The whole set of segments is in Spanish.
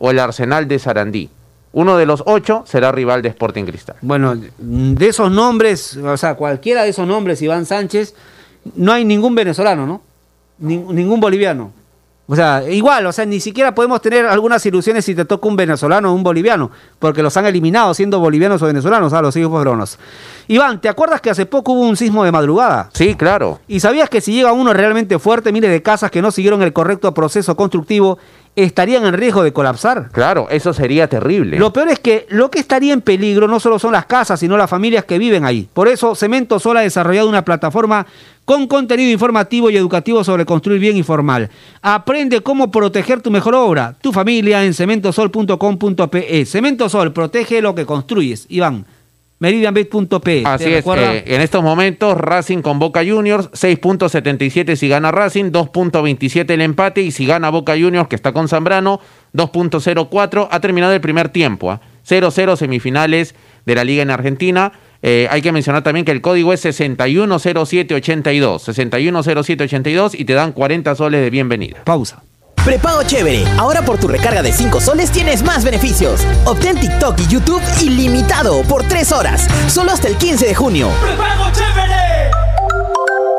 o el Arsenal de Sarandí. Uno de los ocho será rival de Sporting Cristal. Bueno, de esos nombres, o sea, cualquiera de esos nombres, Iván Sánchez, no hay ningún venezolano, ¿no? ningún boliviano. O sea, igual, o sea, ni siquiera podemos tener algunas ilusiones si te toca un venezolano o un boliviano, porque los han eliminado siendo bolivianos o venezolanos a los hijos peruanos. Iván, ¿te acuerdas que hace poco hubo un sismo de madrugada? Sí, claro. ¿Y sabías que si llega uno realmente fuerte, mire, de casas que no siguieron el correcto proceso constructivo, estarían en riesgo de colapsar? Claro, eso sería terrible. Lo peor es que lo que estaría en peligro no solo son las casas, sino las familias que viven ahí. Por eso, Cemento Sol ha desarrollado una plataforma con contenido informativo y educativo sobre construir bien y formal. Aprende cómo proteger tu mejor obra, tu familia en cementosol.com.pe. Cemento Sol, protege lo que construyes. Iván, meridianbet.pe. Así es, eh, en estos momentos Racing con Boca Juniors, 6.77 si gana Racing, 2.27 el empate y si gana Boca Juniors que está con Zambrano, 2.04. Ha terminado el primer tiempo, 0-0 ¿ah? semifinales de la Liga en Argentina. Eh, hay que mencionar también que el código es 610782, 610782 y te dan 40 soles de bienvenida. Pausa. Prepago chévere. Ahora por tu recarga de 5 soles tienes más beneficios. Obtén TikTok y YouTube ilimitado por 3 horas. Solo hasta el 15 de junio. ¡Prepago chévere!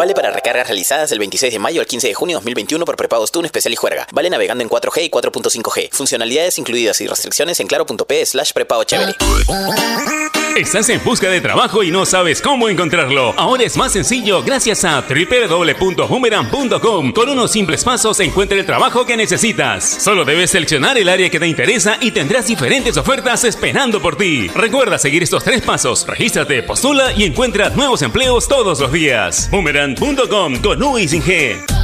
Vale para recargas realizadas del 26 de mayo al 15 de junio 2021 por prepagos TUN especial y juerga. Vale navegando en 4G y 4.5G. Funcionalidades incluidas y restricciones en claro.p slash prepago chévere. Estás en busca de trabajo y no sabes cómo encontrarlo. Ahora es más sencillo gracias a www.boomerang.com. Con unos simples pasos encuentra el trabajo que necesitas. Solo debes seleccionar el área que te interesa y tendrás diferentes ofertas esperando por ti. Recuerda seguir estos tres pasos. Regístrate, postula y encuentra nuevos empleos todos los días. Boomerang.com con U y sin G.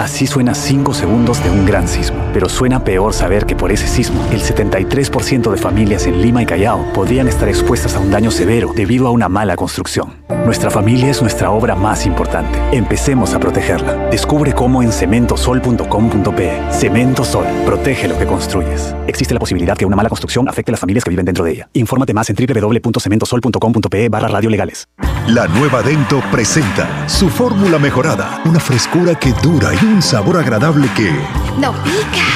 Así suena 5 segundos de un gran sismo. Pero suena peor saber que por ese sismo, el 73% de familias en Lima y Callao podrían estar expuestas a un daño severo debido a una mala construcción. Nuestra familia es nuestra obra más importante. Empecemos a protegerla. Descubre cómo en cementosol.com.pe. Cemento Sol. Protege lo que construyes. Existe la posibilidad que una mala construcción afecte a las familias que viven dentro de ella. Infórmate más en www.cementosol.com.pe barra radiolegales. La nueva Dento presenta su fórmula mejorada. Una frescura que dura y un sabor agradable que... ¡No pica!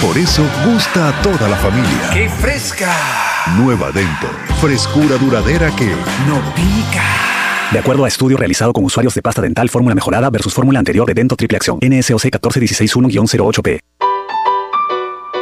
Por eso gusta a toda la familia. ¡Qué fresca! Nueva Dento. Frescura duradera que... ¡No pica! De acuerdo a estudio realizado con usuarios de pasta dental fórmula mejorada versus fórmula anterior de Dento Triple Acción. NSOC 14161-08P.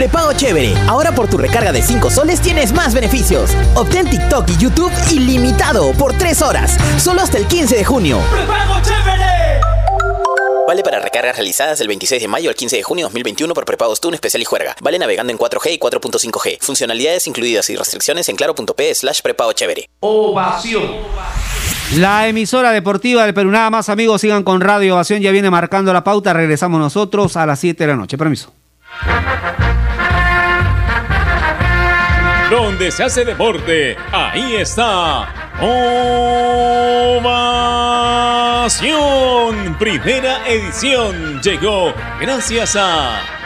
Prepago chévere. Ahora por tu recarga de 5 soles tienes más beneficios. Obtén TikTok y YouTube ilimitado por 3 horas. Solo hasta el 15 de junio. ¡Prepago chévere! Vale para recargas realizadas del 26 de mayo al 15 de junio 2021 por prepagos TUN especial y juerga. Vale navegando en 4G y 4.5G. Funcionalidades incluidas y restricciones en claro.p slash prepago chévere. Ovación. La emisora deportiva del Perú. Nada más, amigos, sigan con Radio Ovación. Ya viene marcando la pauta. Regresamos nosotros a las 7 de la noche. Permiso. Donde se hace deporte, ahí está. Ovación. Primera edición llegó gracias a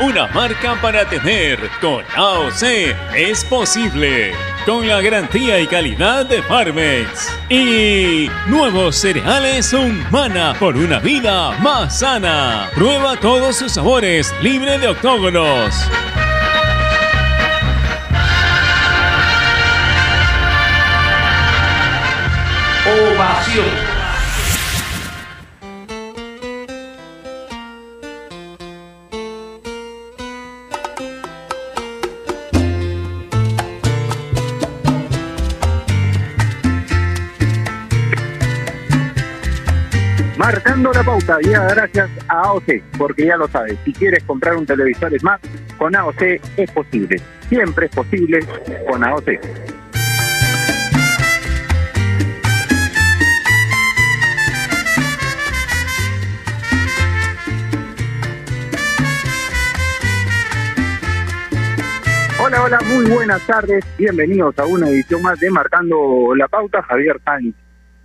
una marca para tener. Con AOC es posible. Con la garantía y calidad de Farmex. Y nuevos cereales Humana por una vida más sana. Prueba todos sus sabores, libre de octógonos. Ovación. Marcando la pauta, y gracias a AOC, porque ya lo sabes, si quieres comprar un televisor Smart, con AOC es posible. Siempre es posible con AOC. Hola, hola, muy buenas tardes. Bienvenidos a una edición más de Marcando la Pauta. Javier Sainz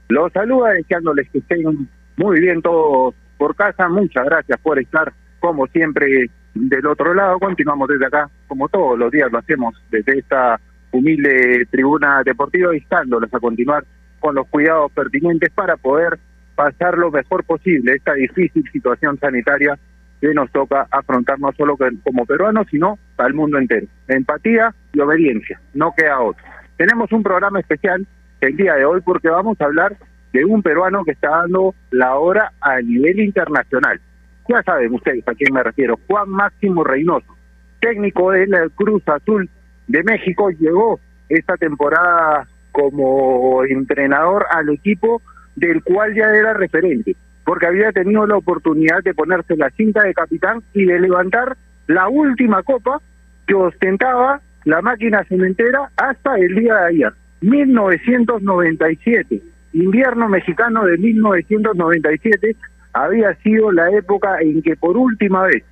los saluda deseándoles que estén muy bien todos por casa. Muchas gracias por estar, como siempre, del otro lado. Continuamos desde acá, como todos los días lo hacemos, desde esta humilde tribuna deportiva, instándolos a continuar con los cuidados pertinentes para poder pasar lo mejor posible esta difícil situación sanitaria que nos toca afrontar no solo como peruanos, sino al mundo entero. Empatía y obediencia, no queda otro. Tenemos un programa especial el día de hoy porque vamos a hablar de un peruano que está dando la hora a nivel internacional. Ya saben ustedes a quién me refiero, Juan Máximo Reynoso, técnico de la Cruz Azul de México, llegó esta temporada como entrenador al equipo del cual ya era referente porque había tenido la oportunidad de ponerse la cinta de capitán y de levantar la última copa que ostentaba la máquina cementera hasta el día de ayer, 1997. Invierno mexicano de 1997 había sido la época en que por última vez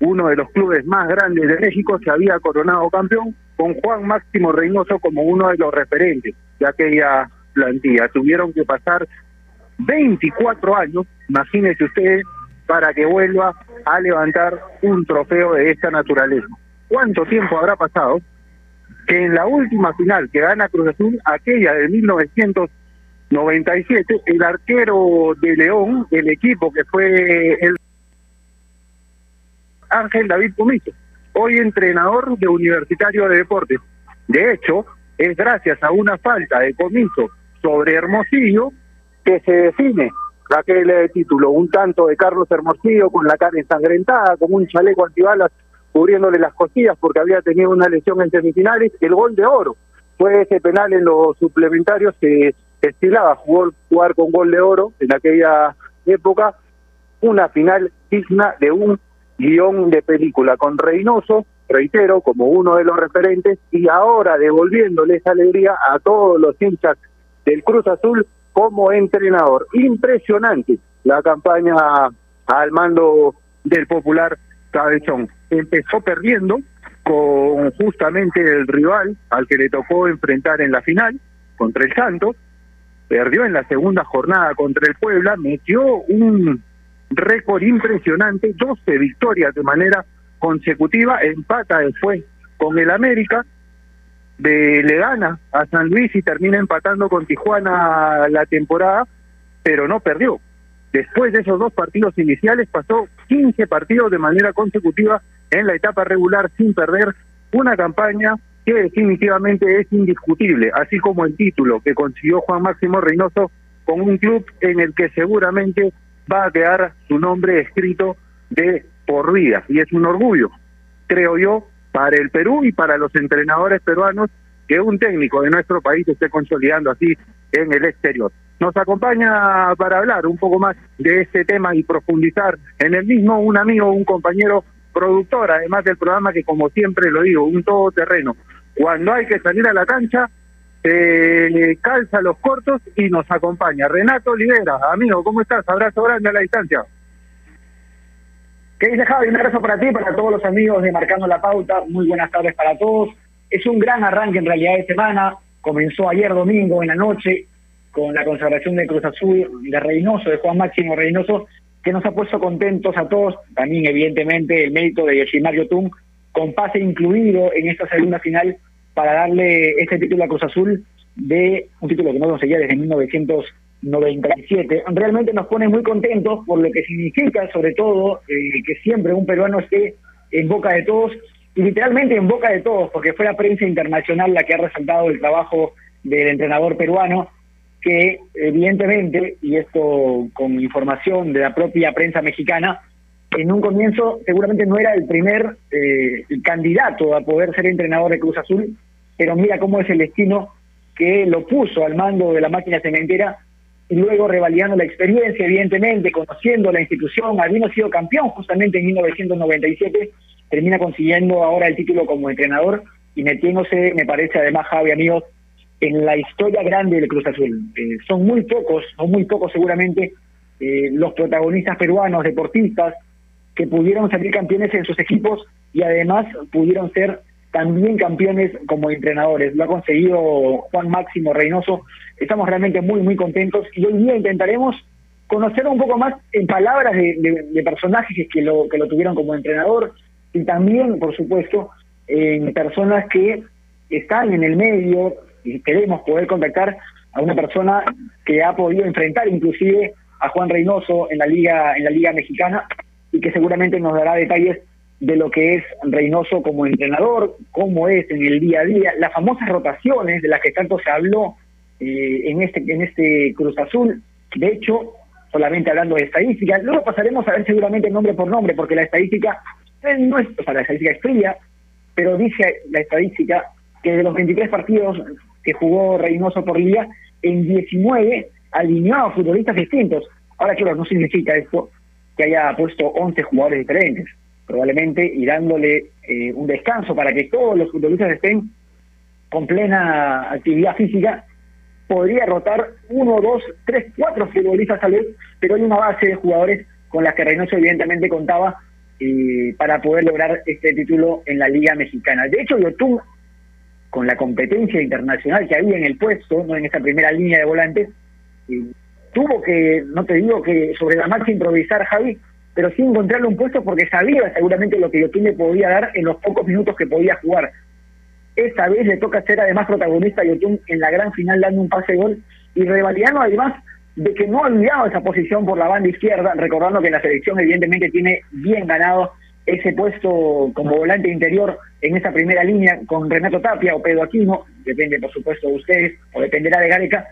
uno de los clubes más grandes de México se había coronado campeón con Juan Máximo Reynoso como uno de los referentes de aquella plantilla. Tuvieron que pasar 24 años, imagínese usted, para que vuelva a levantar un trofeo de esta naturaleza. ¿Cuánto tiempo habrá pasado que en la última final que gana Cruz Azul, aquella de 1997, el arquero de León, el equipo que fue el Ángel David Comiso, hoy entrenador de Universitario de Deportes. De hecho, es gracias a una falta de Comiso sobre Hermosillo que se define aquel título, un tanto de Carlos Hermosillo con la cara ensangrentada, con un chaleco antibalas cubriéndole las costillas porque había tenido una lesión en semifinales, el gol de oro fue ese penal en los suplementarios que estilaba jugó, jugar con gol de oro en aquella época, una final digna de un guion de película con Reynoso, reitero, como uno de los referentes, y ahora devolviéndole esa alegría a todos los hinchas del Cruz Azul como entrenador. Impresionante la campaña al mando del popular Cabezón. Empezó perdiendo con justamente el rival al que le tocó enfrentar en la final contra el Santos perdió en la segunda jornada contra el Puebla, metió un récord impresionante, 12 victorias de manera consecutiva, empata después con el América, de, le gana a San Luis y termina empatando con Tijuana la temporada, pero no perdió. Después de esos dos partidos iniciales pasó 15 partidos de manera consecutiva en la etapa regular sin perder una campaña que definitivamente es indiscutible, así como el título que consiguió Juan Máximo Reynoso con un club en el que seguramente va a quedar su nombre escrito de por vida y es un orgullo, creo yo, para el Perú y para los entrenadores peruanos que un técnico de nuestro país esté consolidando así en el exterior. Nos acompaña para hablar un poco más de este tema y profundizar en el mismo un amigo, un compañero productor, además del programa que como siempre lo digo, un todoterreno. Cuando hay que salir a la cancha, eh, calza los cortos y nos acompaña. Renato Olivera, amigo, ¿cómo estás? Abrazo grande a la distancia. ¿Qué dice Javi? Un abrazo para ti, para todos los amigos de Marcando la Pauta. Muy buenas tardes para todos. Es un gran arranque en realidad de semana. Comenzó ayer domingo en la noche con la consagración de Cruz Azul de Reynoso, de Juan Máximo Reynoso, que nos ha puesto contentos a todos. También, evidentemente, el mérito de Yoshimario Tum, con pase incluido en esta segunda final para darle este título a Cruz Azul de un título que no conseguía desde 1900. 97. Realmente nos pone muy contentos por lo que significa, sobre todo, eh, que siempre un peruano esté en boca de todos, y literalmente en boca de todos, porque fue la prensa internacional la que ha resaltado el trabajo del entrenador peruano, que evidentemente, y esto con información de la propia prensa mexicana, en un comienzo seguramente no era el primer eh, candidato a poder ser entrenador de Cruz Azul, pero mira cómo es el destino que lo puso al mando de la máquina cementera y luego revalidando la experiencia, evidentemente, conociendo la institución, habiendo sido campeón justamente en 1997, termina consiguiendo ahora el título como entrenador y metiéndose, me parece además, Javi, amigos, en la historia grande del Cruz Azul. Eh, son muy pocos, son muy pocos seguramente, eh, los protagonistas peruanos, deportistas, que pudieron salir campeones en sus equipos y además pudieron ser también campeones como entrenadores. Lo ha conseguido Juan Máximo Reynoso. Estamos realmente muy, muy contentos y hoy día intentaremos conocer un poco más en palabras de, personajes que lo, que lo tuvieron como entrenador y también, por supuesto, en personas que están en el medio y queremos poder contactar a una persona que ha podido enfrentar inclusive a Juan Reynoso en la liga en la liga mexicana y que seguramente nos dará detalles de lo que es Reynoso como entrenador, cómo es en el día a día, las famosas rotaciones de las que tanto se habló eh, en este en este Cruz Azul. De hecho, solamente hablando de estadística, luego pasaremos a ver seguramente nombre por nombre, porque la estadística no es, o la estadística es fría, pero dice la estadística que de los 23 partidos que jugó Reynoso por liga, en 19 alineó a futbolistas distintos. Ahora, claro, no significa esto que haya puesto 11 jugadores diferentes probablemente, y dándole eh, un descanso para que todos los futbolistas estén con plena actividad física, podría rotar uno, dos, tres, cuatro futbolistas tal vez, pero hay una base de jugadores con las que Reynoso evidentemente contaba eh, para poder lograr este título en la Liga Mexicana. De hecho, Yotun, con la competencia internacional que había en el puesto, no en esa primera línea de volantes, eh, tuvo que, no te digo que sobre la marcha improvisar Javi, pero sí encontrarle un puesto porque sabía seguramente lo que Yotun le podía dar en los pocos minutos que podía jugar. Esta vez le toca ser además protagonista a Yotun en la gran final dando un pase gol y revalidando además de que no ha olvidado esa posición por la banda izquierda, recordando que la selección evidentemente tiene bien ganado ese puesto como volante interior en esa primera línea con Renato Tapia o Pedro Aquino, depende por supuesto de ustedes o dependerá de Gareca,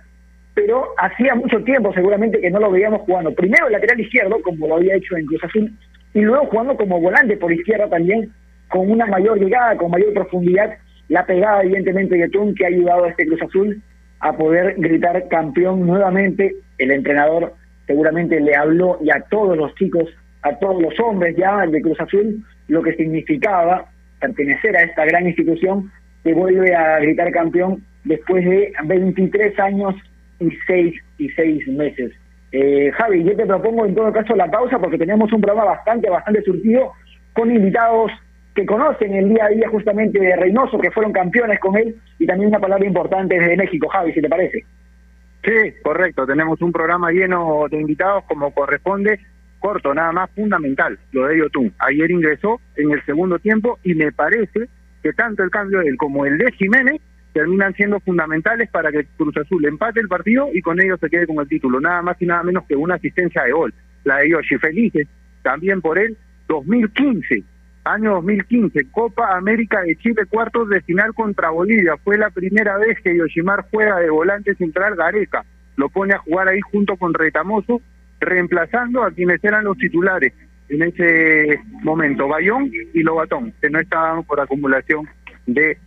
pero hacía mucho tiempo seguramente que no lo veíamos jugando. Primero el lateral izquierdo, como lo había hecho en Cruz Azul, y luego jugando como volante por izquierda también, con una mayor llegada, con mayor profundidad, la pegada evidentemente de Tun que ha ayudado a este Cruz Azul a poder gritar campeón nuevamente. El entrenador seguramente le habló y a todos los chicos, a todos los hombres ya de Cruz Azul, lo que significaba pertenecer a esta gran institución que vuelve a gritar campeón después de 23 años y seis, y seis meses. Eh, Javi, yo te propongo en todo caso la pausa porque tenemos un programa bastante, bastante surtido con invitados que conocen el día a día justamente de Reynoso, que fueron campeones con él, y también una palabra importante desde México, Javi, si te parece. Sí, correcto. Tenemos un programa lleno de invitados como corresponde, corto, nada más fundamental, lo de Yotun. Ayer ingresó en el segundo tiempo y me parece que tanto el cambio de él como el de Jiménez terminan siendo fundamentales para que Cruz Azul empate el partido y con ello se quede con el título. Nada más y nada menos que una asistencia de gol, la de Yoshi. Felices también por él, 2015 año 2015, Copa América de Chile, cuartos de final contra Bolivia. Fue la primera vez que Yoshimar juega de volante central Gareca. Lo pone a jugar ahí junto con Retamoso, reemplazando a quienes eran los titulares en ese momento, Bayón y Lobatón, que no estaban por acumulación de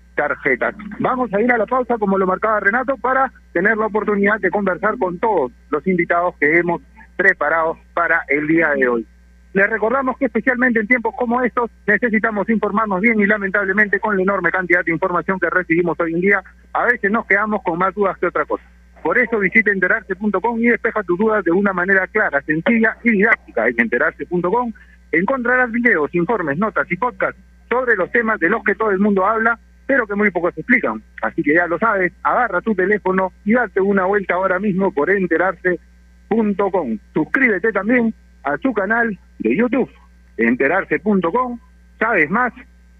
Vamos a ir a la pausa, como lo marcaba Renato, para tener la oportunidad de conversar con todos los invitados que hemos preparado para el día de hoy. Les recordamos que especialmente en tiempos como estos necesitamos informarnos bien y lamentablemente con la enorme cantidad de información que recibimos hoy en día, a veces nos quedamos con más dudas que otra cosa. Por eso visita enterarse.com y despeja tus dudas de una manera clara, sencilla y didáctica. En enterarse.com encontrarás videos, informes, notas y podcasts sobre los temas de los que todo el mundo habla, pero que muy pocos explican. Así que ya lo sabes, agarra tu teléfono y date una vuelta ahora mismo por enterarse.com. Suscríbete también a su canal de YouTube, enterarse.com, sabes más,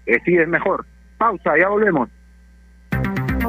decides mejor. Pausa, ya volvemos.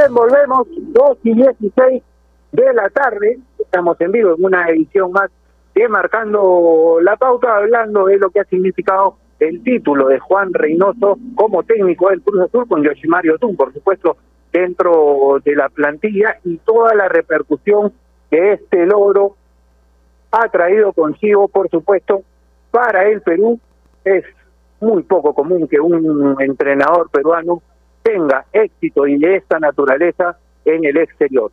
Bien, volvemos, 2 y 16 de la tarde. Estamos en vivo en una edición más de Marcando la Pauta, hablando de lo que ha significado el título de Juan Reynoso como técnico del Cruz Azul con Yoshimario Tun, por supuesto, dentro de la plantilla y toda la repercusión que este logro ha traído consigo, por supuesto, para el Perú. Es muy poco común que un entrenador peruano tenga éxito y de esta naturaleza en el exterior.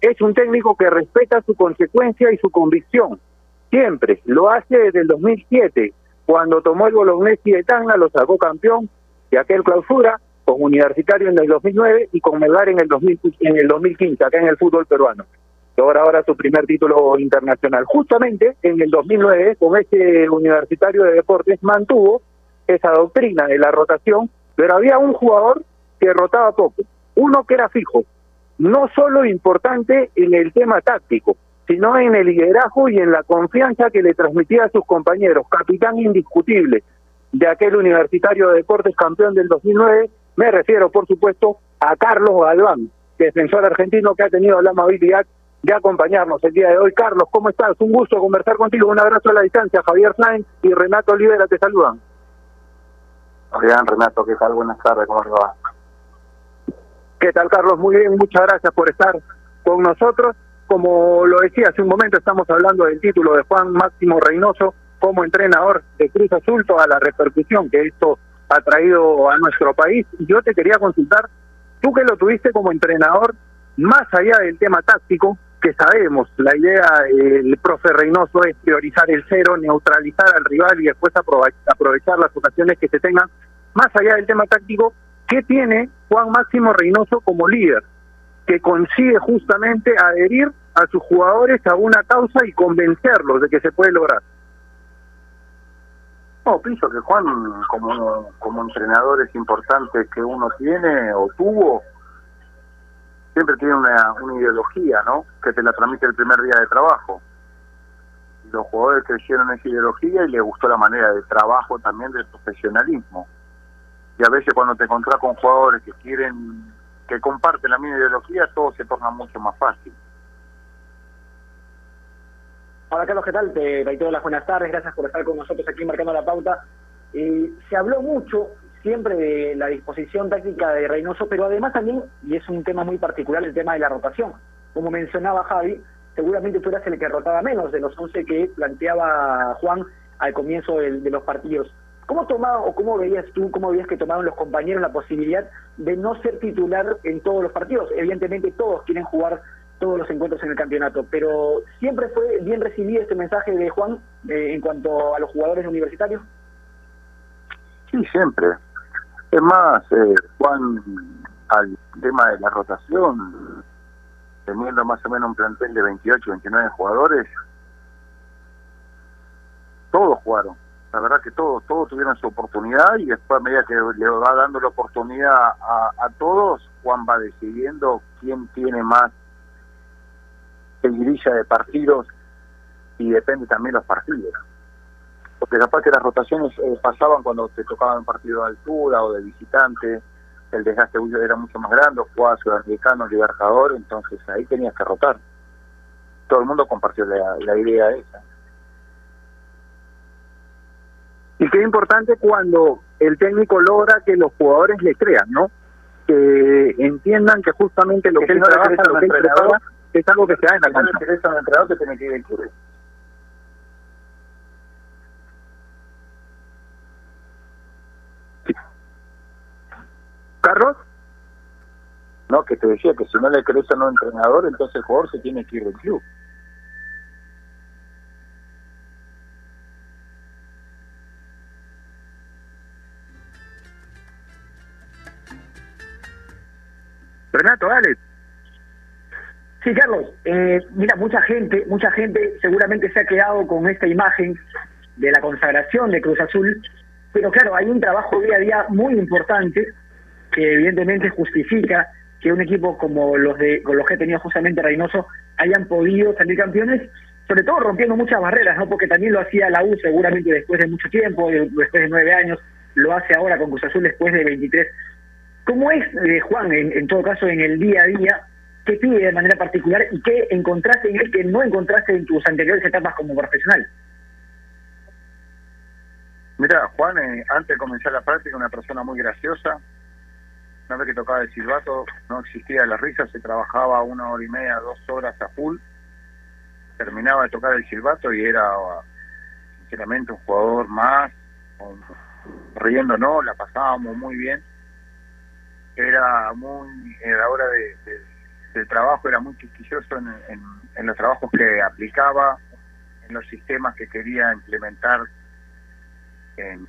Es un técnico que respeta su consecuencia y su convicción. Siempre lo hace desde el 2007, cuando tomó el Bolognesi de Tanga, lo sacó campeón de aquel clausura, con Universitario en el 2009 y con Melgar en el, 2000, en el 2015, acá en el fútbol peruano. Logra ahora su primer título internacional. Justamente en el 2009, con este Universitario de Deportes, mantuvo esa doctrina de la rotación, pero había un jugador que rotaba poco, uno que era fijo, no solo importante en el tema táctico, sino en el liderazgo y en la confianza que le transmitía a sus compañeros, capitán indiscutible de aquel Universitario de Deportes campeón del 2009, me refiero por supuesto a Carlos Galván, defensor argentino que ha tenido la amabilidad de acompañarnos el día de hoy. Carlos, ¿cómo estás? Un gusto conversar contigo. Un abrazo a la distancia. Javier Sainz y Renato Olivera te saludan. Bien, Renato, ¿qué tal? Buenas tardes, ¿cómo va? ¿Qué tal, Carlos? Muy bien, muchas gracias por estar con nosotros. Como lo decía hace un momento, estamos hablando del título de Juan Máximo Reynoso como entrenador de Cruz Azul, toda la repercusión que esto ha traído a nuestro país. Yo te quería consultar, tú que lo tuviste como entrenador, más allá del tema táctico, que sabemos, la idea del profe Reynoso es priorizar el cero, neutralizar al rival y después aprovechar las ocasiones que se tengan, más allá del tema táctico, ¿qué tiene Juan Máximo Reynoso como líder? Que consigue justamente adherir a sus jugadores a una causa y convencerlos de que se puede lograr. No, pienso que Juan, como, como entrenadores importantes que uno tiene o tuvo, siempre tiene una, una ideología, ¿no? Que te la transmite el primer día de trabajo. Los jugadores creyeron esa ideología y les gustó la manera de trabajo también del profesionalismo. Y a veces cuando te encontrás con jugadores que quieren, que comparten la misma ideología, todo se torna mucho más fácil. Hola Carlos, ¿qué tal? Te reitero las buenas tardes, gracias por estar con nosotros aquí marcando la pauta. Eh, se habló mucho siempre de la disposición táctica de Reynoso, pero además también, y es un tema muy particular, el tema de la rotación. Como mencionaba Javi, seguramente tú eras el que rotaba menos de los 11 que planteaba Juan al comienzo de, los partidos. ¿Cómo tomaba o cómo veías tú, cómo veías que tomaron los compañeros la posibilidad de no ser titular en todos los partidos? Evidentemente todos quieren jugar todos los encuentros en el campeonato, pero siempre fue bien recibido este mensaje de Juan eh, en cuanto a los jugadores universitarios. Sí, siempre. Es más, eh, Juan, al tema de la rotación, teniendo más o menos un plantel de 28, 29 jugadores, todos jugaron. La verdad que todos, todos tuvieron su oportunidad y después a medida que le va dando la oportunidad a, a todos, Juan va decidiendo quién tiene más seguidilla de partidos y depende también los partidos porque capaz que las rotaciones eh, pasaban cuando te tocaban un partido de altura o de visitante, el desgaste era mucho más grande, jugaba sudamericano, libertador, entonces ahí tenías que rotar. Todo el mundo compartió la, la idea esa. Y qué importante cuando el técnico logra que los jugadores le crean, ¿no? Que entiendan que justamente lo que, él trabaja, lo que él prepara, es algo que se da en la cancha. Le un entrenador, te tiene que ir Carlos. No, que te decía que si no le crees a un entrenador, entonces el jugador se tiene que ir del club. Renato, dale. Sí, Carlos, eh, mira, mucha gente, mucha gente seguramente se ha quedado con esta imagen de la consagración de Cruz Azul, pero claro, hay un trabajo día a día muy importante que evidentemente justifica que un equipo como los de con los que ha tenido justamente Reynoso hayan podido salir campeones, sobre todo rompiendo muchas barreras, ¿no? Porque también lo hacía la U seguramente después de mucho tiempo, después de nueve años, lo hace ahora con Cruz Azul después de 23. ¿Cómo es, eh, Juan, en, todo caso, en el día a día, qué pide de manera particular y qué encontraste en él que no encontraste en tus anteriores etapas como profesional? Mira, Juan, eh, antes de comenzar la práctica, una persona muy graciosa, una vez que tocaba el silbato no existía la risa, se trabajaba una hora y media, dos horas a full, terminaba de tocar el silbato y era sinceramente un jugador más, riendo no, la pasábamos muy bien, era muy, a la hora de, del trabajo era muy quisquilloso en, los trabajos que aplicaba, en los sistemas que quería implementar en,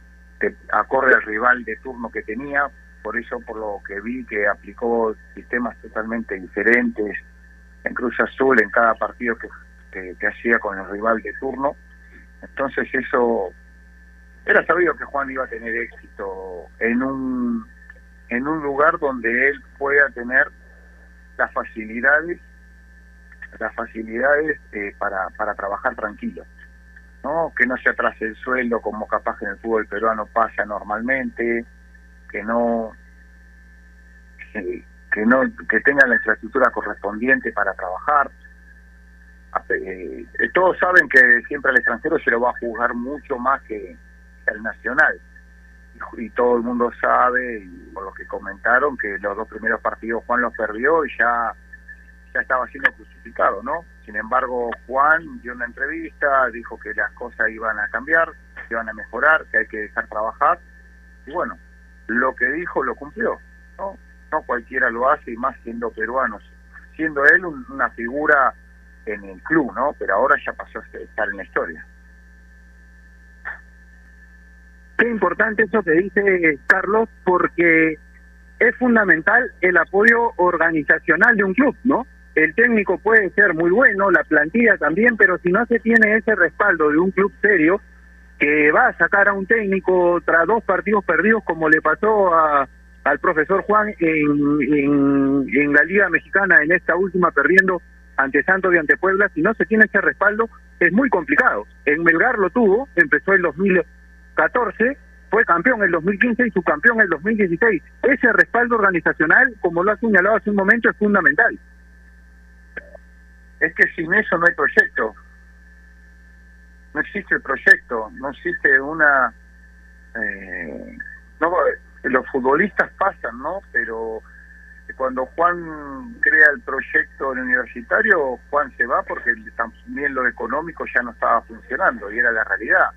acorde al rival de turno que tenía, por eso por lo que vi que aplicó sistemas totalmente diferentes en Cruz Azul en cada partido que, que, hacía con el rival de turno. Entonces eso era sabido que Juan iba a tener éxito en un en un lugar donde él pueda tener las facilidades las facilidades eh, para, para trabajar tranquilo no que no se atrase el sueldo como capaz que en el fútbol peruano pasa normalmente que no que no que tengan la infraestructura correspondiente para trabajar. Eh, todos saben que siempre al extranjero se lo va a juzgar mucho más que, al nacional y, todo el mundo sabe y por lo que comentaron que los dos primeros partidos Juan los perdió y ya ya estaba siendo crucificado no sin embargo Juan dio una entrevista dijo que las cosas iban a cambiar que iban a mejorar que hay que dejar trabajar y bueno lo que dijo lo cumplió, ¿no? No cualquiera lo hace y más siendo peruanos. Siendo él una figura en el club, ¿no? Pero ahora ya pasó a estar en la historia. Qué importante eso que dice eh, Carlos, porque es fundamental el apoyo organizacional de un club, ¿no? El técnico puede ser muy bueno, la plantilla también, pero si no se tiene ese respaldo de un club serio que va a sacar a un técnico tras dos partidos perdidos, como le pasó a, al profesor Juan en, en, la Liga Mexicana en esta última perdiendo ante Santos y ante Puebla, si no se tiene ese respaldo, es muy complicado. En Melgar lo tuvo, empezó el 2000, 14, fue campeón en el 2015 y subcampeón en el 2016. Ese respaldo organizacional, como lo ha señalado hace un momento, es fundamental. Es que sin eso no hay proyecto. No existe proyecto, no existe una... Eh, no, los futbolistas pasan, ¿no? Pero cuando Juan crea el proyecto universitario, Juan se va porque también lo económico ya no estaba funcionando y era la realidad.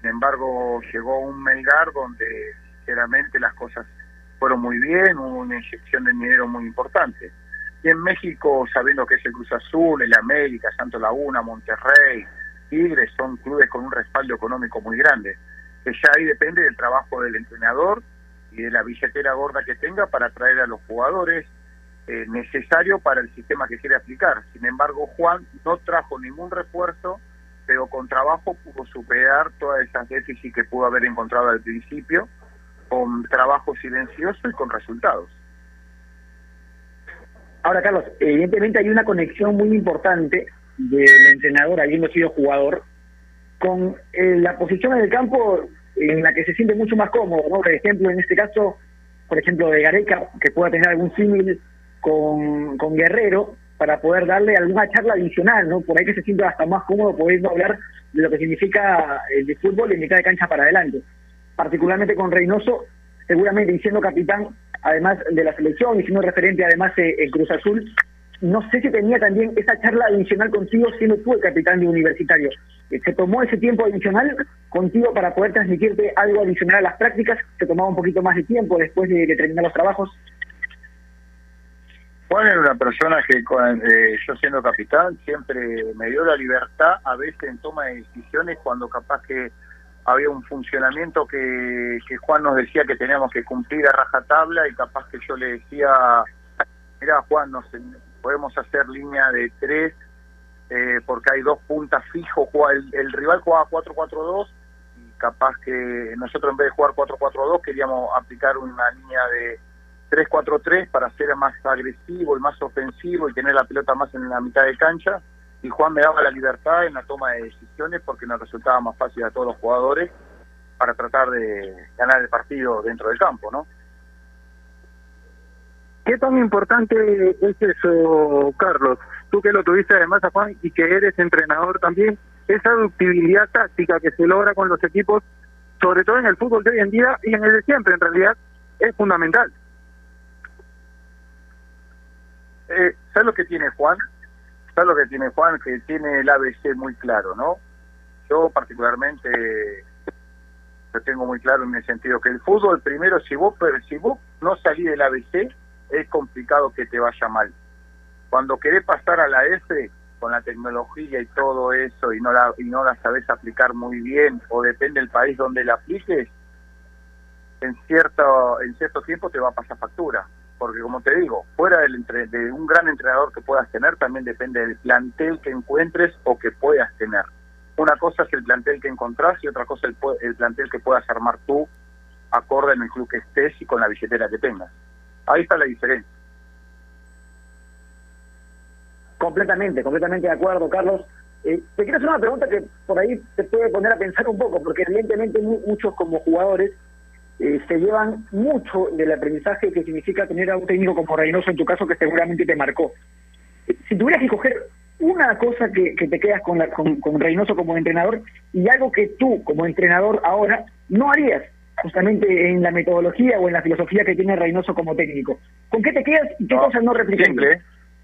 Sin embargo, llegó un Melgar donde sinceramente las cosas fueron muy bien, hubo una inyección de dinero muy importante. Y en México, sabiendo que es el Cruz Azul, el América, Santo Laguna, Monterrey, Tigres, son clubes con un respaldo económico muy grande, que ya ahí depende del trabajo del entrenador y de la billetera gorda que tenga para traer a los jugadores eh, necesarios para el sistema que quiere aplicar. Sin embargo, Juan no trajo ningún refuerzo, pero con trabajo pudo superar todas esas déficits que pudo haber encontrado al principio, con trabajo silencioso y con resultados. Ahora, Carlos, evidentemente hay una conexión muy importante del entrenador, habiendo sido jugador, con eh, la posición en el campo en la que se siente mucho más cómodo, ¿no? Por ejemplo, en este caso, por ejemplo, de Gareca, que pueda tener algún símil con, con Guerrero, para poder darle alguna charla adicional, ¿no? Por ahí que se sienta hasta más cómodo pudiendo hablar de lo que significa el de fútbol en mitad de cancha para adelante. Particularmente con Reynoso, seguramente diciendo capitán, además de la selección y siendo referente además eh, en Cruz Azul, no sé si tenía también esa charla adicional contigo siendo tú el capitán de universitario. Eh, ¿Se tomó ese tiempo adicional contigo para poder transmitirte algo adicional a las prácticas? ¿Se tomaba un poquito más de tiempo después de, de terminar los trabajos? Juan era una persona que eh, yo siendo capitán siempre me dio la libertad a veces en toma de decisiones cuando capaz que había un funcionamiento que, que Juan nos decía que teníamos que cumplir a rajatabla y capaz que yo le decía, mira Juan, nos, podemos hacer línea de tres eh, porque hay dos puntas fijos, el, el rival jugaba 4-4-2 y capaz que nosotros en vez de jugar 4-4-2 queríamos aplicar una línea de 3-4-3 para ser más agresivo y más ofensivo y tener la pelota más en la mitad de cancha y Juan me daba la libertad en la toma de decisiones porque nos resultaba más fácil a todos los jugadores para tratar de ganar el partido dentro del campo, ¿no? ¿Qué tan importante es eso, Carlos? Tú que lo tuviste además a Juan y que eres entrenador también, esa ductibilidad táctica que se logra con los equipos, sobre todo en el fútbol de hoy en día y en el de siempre, en realidad, es fundamental. Eh, ¿Sabes lo que tiene Juan? ¿Sabes lo que tiene Juan? Que tiene el ABC muy claro, ¿no? Yo particularmente lo tengo muy claro en el sentido que el fútbol, primero, si vos, si vos no salís del ABC, es complicado que te vaya mal. Cuando querés pasar a la F, con la tecnología y todo eso, y no la, y no la sabes aplicar muy bien, o depende del país donde la apliques, en cierto, en cierto tiempo te va a pasar factura. Porque como te digo, fuera del entre, de un gran entrenador que puedas tener, también depende del plantel que encuentres o que puedas tener. Una cosa es el plantel que encontrás y otra cosa el, el plantel que puedas armar tú, acorde en el club que estés y con la billetera que tengas. Ahí está la diferencia. Completamente, completamente de acuerdo, Carlos. Eh, te quiero hacer una pregunta que por ahí te puede poner a pensar un poco, porque evidentemente muchos como jugadores eh, se llevan mucho del aprendizaje que significa tener a un técnico como Reynoso en tu caso que seguramente te marcó. Si tuvieras que coger una cosa que, que te quedas con, la, con, con Reynoso como entrenador y algo que tú como entrenador ahora no harías, justamente en la metodología o en la filosofía que tiene Reynoso como técnico. ¿Con qué te quedas y qué cosas no replicas? Simple,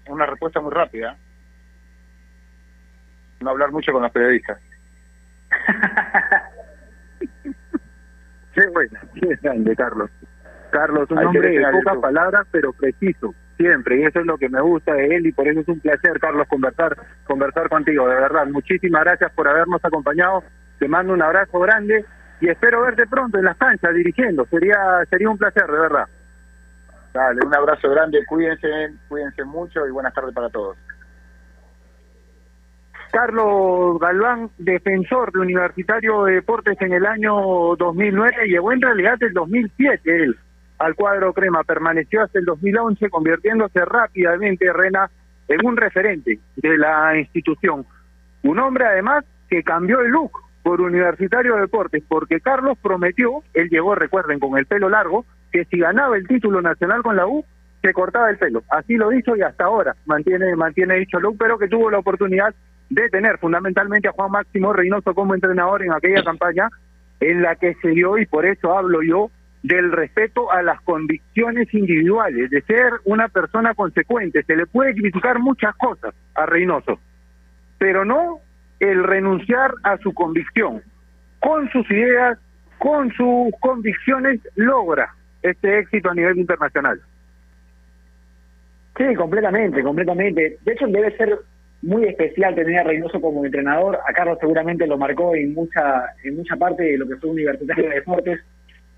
una respuesta muy rápida. No hablar mucho con los periodistas. qué buena, qué grande, Carlos. Carlos, un hombre de pocas palabras, pero preciso. siempre, y eso es lo que me gusta de él, y por eso es un placer, Carlos, conversar, conversar contigo, de verdad. Muchísimas gracias por habernos acompañado, te mando un abrazo grande, y espero verte pronto en las canchas dirigiendo, sería, sería un placer, de verdad. Dale, un abrazo grande, cuídense, cuídense mucho y buenas tardes para todos. Carlos Galván, defensor de Universitario de Deportes en el año 2009, llegó en realidad el 2007 él al cuadro crema, permaneció hasta el 2011 convirtiéndose rápidamente Rena en un referente de la institución. Un hombre además que cambió el look por Universitario de Deportes, porque Carlos prometió, él llegó, recuerden, con el pelo largo, que si ganaba el título nacional con la U, se cortaba el pelo. Así lo hizo y hasta ahora mantiene, mantiene dicho look, pero que tuvo la oportunidad de tener fundamentalmente a Juan Máximo Reynoso como entrenador en aquella campaña en la que se dio, y por eso hablo yo, del respeto a las convicciones individuales, de ser una persona consecuente. Se le puede criticar muchas cosas a Reynoso, pero no el renunciar a su convicción. Con sus ideas, con sus convicciones, logra este éxito a nivel internacional. Sí, completamente, completamente. De hecho, debe ser muy especial tener a Reynoso como entrenador. A Carlos seguramente lo marcó en mucha, en mucha parte de lo que fue Universitario de Deportes,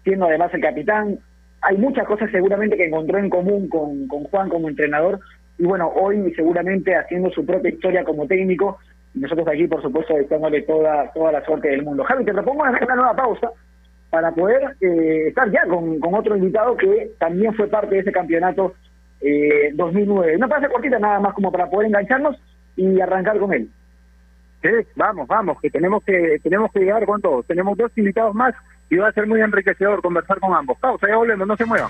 siendo además el capitán. Hay muchas cosas seguramente que encontró en común con, con Juan como entrenador. Y bueno, hoy seguramente haciendo su propia historia como técnico. Nosotros aquí, por supuesto, deseándole toda, toda la suerte del mundo. Javi, te propongo una nueva pausa para poder eh, estar ya con, con otro invitado que también fue parte de ese campeonato eh, 2009. Una pausa cortita nada más como para poder engancharnos y arrancar con él. Vamos, vamos, que tenemos que tenemos que llegar con todos. Tenemos dos invitados más y va a ser muy enriquecedor conversar con ambos. Pausa, ya volvemos, no se muevan.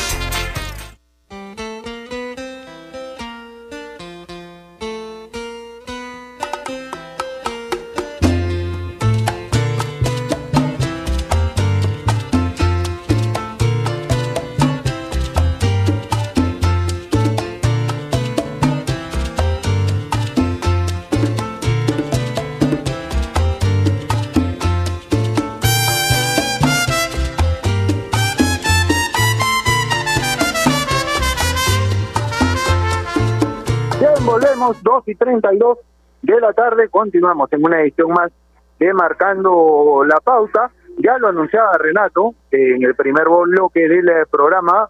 32 de la tarde, continuamos en una edición más de Marcando la Pauta. Ya lo anunciaba Renato en el primer bloque del eh, programa,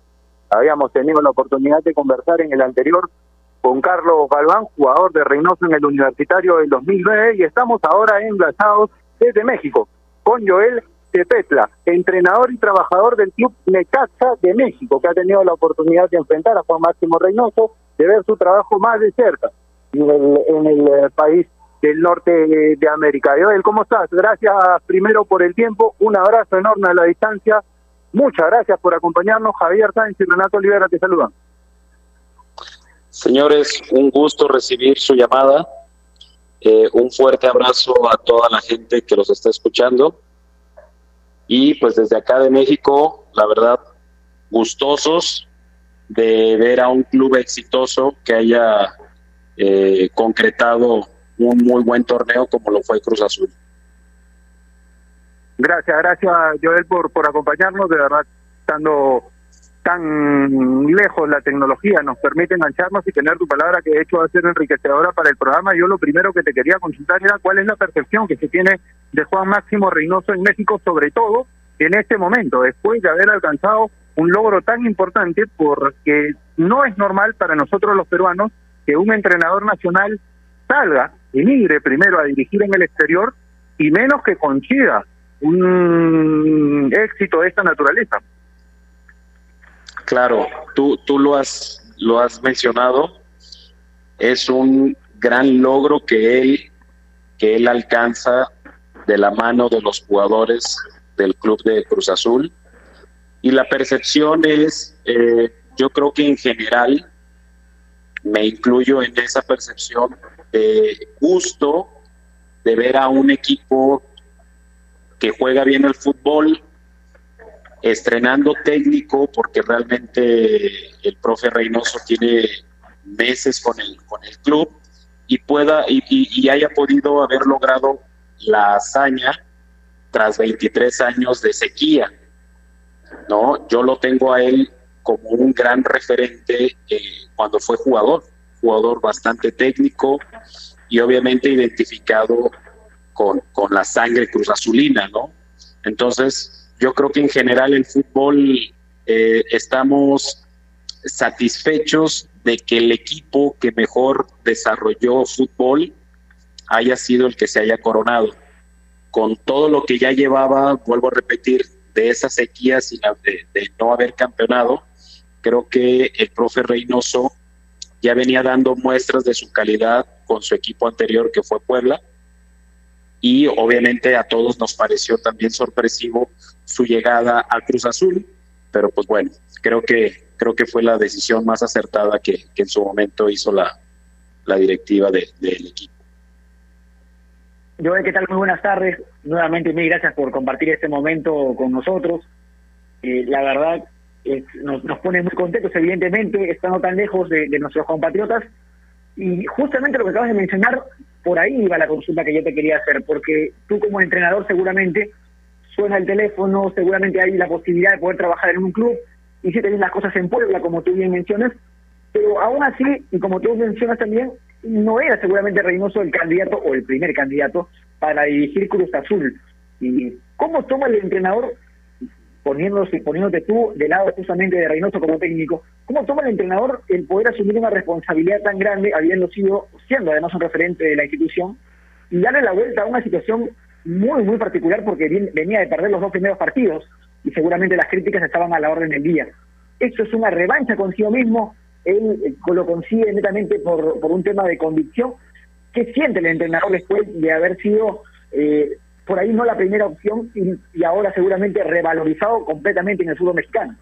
habíamos tenido la oportunidad de conversar en el anterior con Carlos Galván, jugador de Reynoso en el Universitario del 2009, y estamos ahora enlazados desde México con Joel Tepetla, entrenador y trabajador del club Necaxa de México, que ha tenido la oportunidad de enfrentar a Juan Máximo Reynoso, de ver su trabajo más de cerca en el, en el eh, país del norte de América. Joel, ¿cómo estás? Gracias primero por el tiempo, un abrazo enorme a la distancia, muchas gracias por acompañarnos, Javier Sáenz y Renato Olivera te saludan. Señores, un gusto recibir su llamada. Eh, un fuerte abrazo a toda la gente que los está escuchando. Y pues desde acá de México, la verdad, gustosos de ver a un club exitoso que haya eh, concretado un muy buen torneo como lo fue Cruz Azul. Gracias, gracias Joel por, por acompañarnos, de verdad, estando tan lejos la tecnología nos permite engancharnos y tener tu palabra que de hecho va a ser enriquecedora para el programa. Yo lo primero que te quería consultar era cuál es la percepción que se tiene de Juan Máximo Reynoso en México, sobre todo en este momento, después de haber alcanzado un logro tan importante, porque no es normal para nosotros los peruanos que un entrenador nacional salga, emigre primero a dirigir en el exterior y menos que consiga un éxito de esta naturaleza. Claro, tú, tú lo, has, lo has mencionado, es un gran logro que él, que él alcanza de la mano de los jugadores del club de Cruz Azul. Y la percepción es, eh, yo creo que en general, me incluyo en esa percepción de gusto de ver a un equipo que juega bien el fútbol, estrenando técnico, porque realmente el profe Reynoso tiene meses con el, con el club y pueda y, haya podido haber logrado la hazaña tras 23 años de sequía. ¿no? Yo lo tengo a él como un gran referente eh, cuando fue jugador, jugador bastante técnico y obviamente identificado con, con la sangre cruzazulina, ¿no? Entonces, yo creo que en general el fútbol eh, estamos satisfechos de que el equipo que mejor desarrolló fútbol haya sido el que se haya coronado. Con todo lo que ya llevaba, vuelvo a repetir, de esa sequía de, de no haber campeonado, creo que el profe Reynoso ya venía dando muestras de su calidad con su equipo anterior que fue Puebla y obviamente a todos nos pareció también sorpresivo su llegada al Cruz Azul, pero pues bueno, creo que creo que fue la decisión más acertada que, en su momento hizo la, la directiva del equipo. Joel, ¿qué tal? Muy buenas tardes. Nuevamente, mil gracias por compartir este momento con nosotros. Eh, la verdad, nos, nos, pone muy contentos, evidentemente, estando tan lejos de, nuestros compatriotas. Y justamente lo que acabas de mencionar, por ahí iba la consulta que yo te quería hacer, porque tú como entrenador seguramente suena el teléfono, seguramente hay la posibilidad de poder trabajar en un club, y si tenés las cosas en Puebla, como tú bien mencionas, pero aún así, y como tú mencionas también, no era seguramente Reynoso el candidato o el primer candidato para dirigir Cruz Azul. ¿Y cómo toma el entrenador, poniéndose, poniéndote tú de lado justamente de Reynoso como técnico, cómo toma el entrenador el poder asumir una responsabilidad tan grande, habiendo sido, siendo además un referente de la institución, y darle la vuelta a una situación muy, muy particular porque venía de perder los dos primeros partidos y seguramente las críticas estaban a la orden del día. Eso es una revancha consigo mismo, él eh, lo consigue netamente por, por un tema de convicción. ¿Qué siente el entrenador después de haber sido eh, por ahí no la primera opción y, ahora seguramente revalorizado completamente en el fútbol mexicano?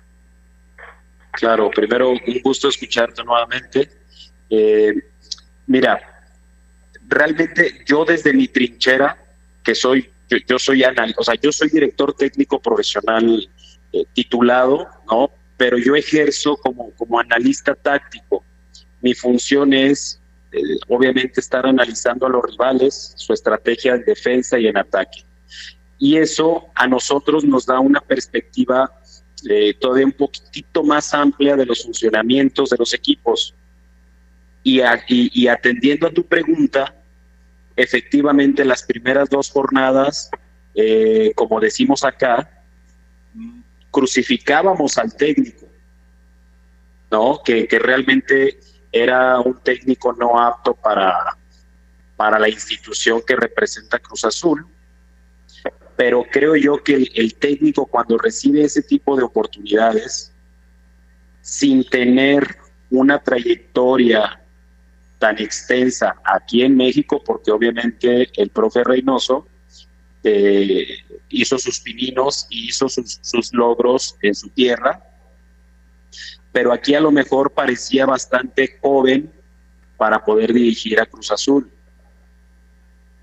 Claro, primero un gusto escucharte nuevamente. Eh, mira, realmente yo desde mi trinchera que soy, yo, soy o sea, yo soy director técnico profesional eh, titulado, ¿no? Pero yo ejerzo como, como analista táctico. Mi función es, eh, obviamente, estar analizando a los rivales, su estrategia en defensa y en ataque. Y eso a nosotros nos da una perspectiva eh, todavía un poquitito más amplia de los funcionamientos de los equipos. Y, y, y atendiendo a tu pregunta, efectivamente las primeras dos jornadas, eh, como decimos acá, crucificábamos al técnico, ¿no? Que, realmente era un técnico no apto para, para la institución que representa Cruz Azul. Pero creo yo que el, técnico cuando recibe ese tipo de oportunidades, sin tener una trayectoria tan extensa aquí en México, porque obviamente el profe Reynoso eh, hizo sus pininos y hizo sus, sus logros en su tierra, pero aquí a lo mejor parecía bastante joven para poder dirigir a Cruz Azul.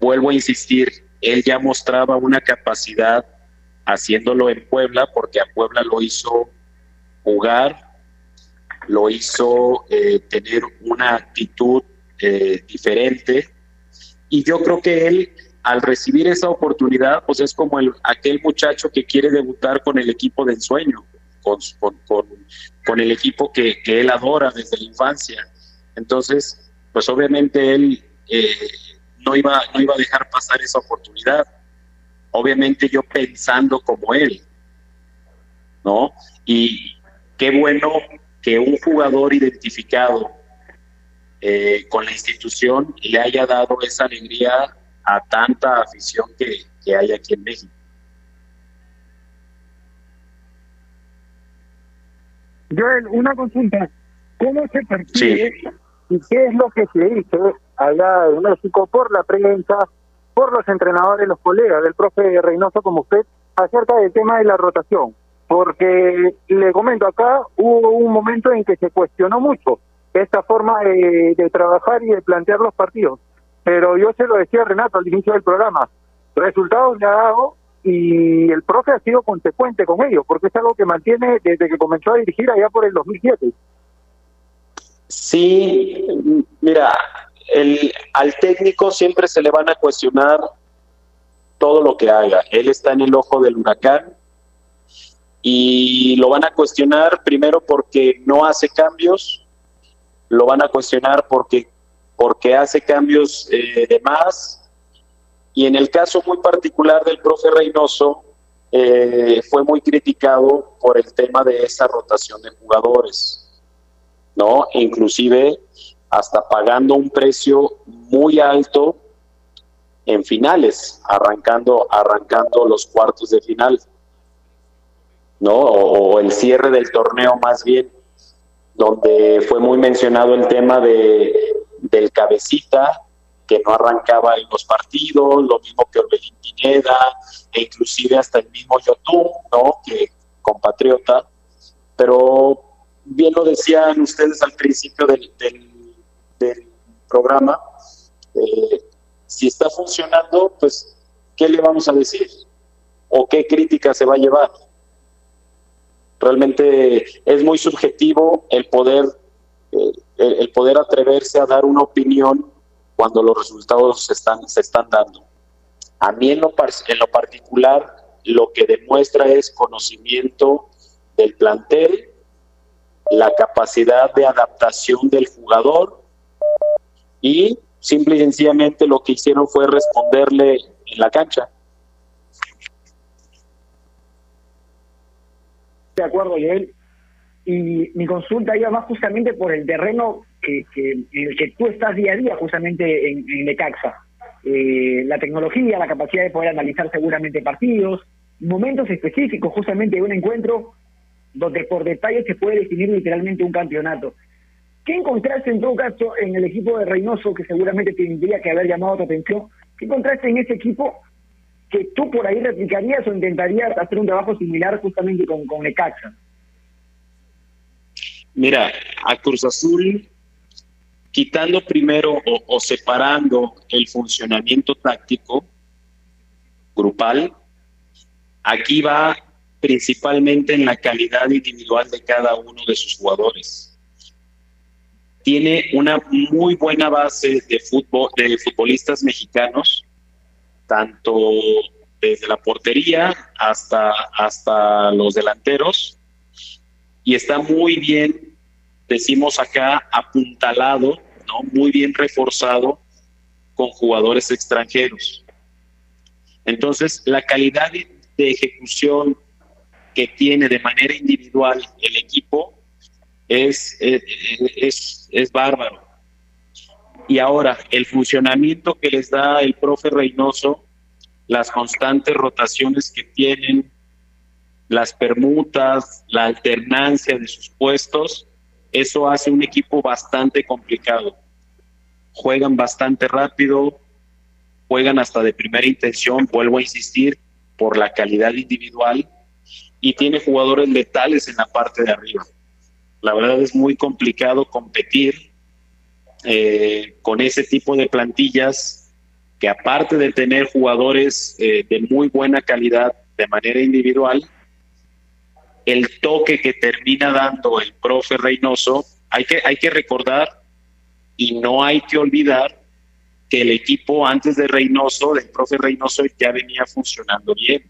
Vuelvo a insistir, él ya mostraba una capacidad haciéndolo en Puebla, porque a Puebla lo hizo jugar, lo hizo eh, tener una actitud eh, diferente. Y yo creo que él, al recibir esa oportunidad, pues es como el, aquel muchacho que quiere debutar con el equipo de ensueño, con, el equipo que, que, él adora desde la infancia. Entonces, pues obviamente él eh, no, iba, no iba a dejar pasar esa oportunidad. Obviamente yo pensando como él, ¿no? Y qué bueno que un jugador identificado eh, con la institución le haya dado esa alegría a tanta afición que, hay aquí en México. Joel, una consulta. ¿Cómo se percibe y qué es lo que se dice allá en México por la prensa, por los entrenadores, los colegas del profe Reynoso como usted, acerca del tema de la rotación? porque le comento acá, hubo un momento en que se cuestionó mucho esta forma de, trabajar y de plantear los partidos. Pero yo se lo decía a Renato al inicio del programa, resultados le ha dado y el profe ha sido consecuente con ello, porque es algo que mantiene desde que comenzó a dirigir allá por el 2007. Sí, mira, el, al técnico siempre se le van a cuestionar todo lo que haga. Él está en el ojo del huracán, y lo van a cuestionar primero porque no hace cambios, lo van a cuestionar porque, porque hace cambios eh, de más. Y en el caso muy particular del profe Reynoso, eh, fue muy criticado por el tema de esa rotación de jugadores, ¿no? Inclusive hasta pagando un precio muy alto en finales, arrancando, arrancando los cuartos de final. ¿no? O, el cierre del torneo más bien, donde fue muy mencionado el tema de, del cabecita, que no arrancaba en los partidos, lo mismo que Orbelín Pineda, e inclusive hasta el mismo Yotun, ¿no? Que compatriota, pero bien lo decían ustedes al principio del, del, programa, eh, si está funcionando, pues, ¿qué le vamos a decir? ¿O qué crítica se va a llevar? Realmente es muy subjetivo el poder, eh, el, poder atreverse a dar una opinión cuando los resultados se están, se están dando. A mí en lo, en lo particular lo que demuestra es conocimiento del plantel, la capacidad de adaptación del jugador y simple y sencillamente lo que hicieron fue responderle en la cancha. de acuerdo, Joel. Y mi consulta iba más justamente por el terreno que, en el que tú estás día a día, justamente en, en Lecaxa. Eh, la tecnología, la capacidad de poder analizar seguramente partidos, momentos específicos justamente de un encuentro donde por detalle se puede definir literalmente un campeonato. ¿Qué encontraste en todo caso en el equipo de Reynoso que seguramente tendría que haber llamado tu atención? ¿Qué encontraste en ese equipo que tú por ahí replicarías o intentarías hacer un trabajo similar justamente con, con Necaxa? Mira, a Cruz Azul, quitando primero o, separando el funcionamiento táctico grupal, aquí va principalmente en la calidad individual de cada uno de sus jugadores. Tiene una muy buena base de de futbolistas mexicanos tanto desde la portería hasta, hasta los delanteros. Y está muy bien, decimos acá, apuntalado, ¿no? muy bien reforzado con jugadores extranjeros. Entonces, la calidad de ejecución que tiene de manera individual el equipo es, es, es bárbaro. Y ahora, el funcionamiento que les da el profe Reynoso, las constantes rotaciones que tienen, las permutas, la alternancia de sus puestos, eso hace un equipo bastante complicado. juegan bastante rápido, juegan hasta de primera intención, vuelvo a insistir, por la calidad individual y tiene jugadores letales en la parte de arriba. La verdad es muy complicado competir eh, con ese tipo de plantillas que aparte de tener jugadores eh, de muy buena calidad de manera individual, el toque que termina dando el profe Reynoso, hay que, hay que recordar y no hay que olvidar que el equipo antes de Reynoso, del profe Reynoso, ya venía funcionando bien.